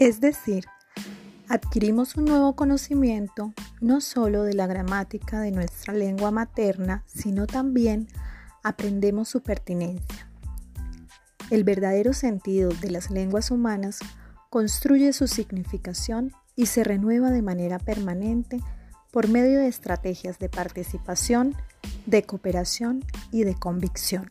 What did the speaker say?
Es decir, adquirimos un nuevo conocimiento no solo de la gramática de nuestra lengua materna, sino también aprendemos su pertinencia. El verdadero sentido de las lenguas humanas construye su significación y se renueva de manera permanente por medio de estrategias de participación, de cooperación y de convicción.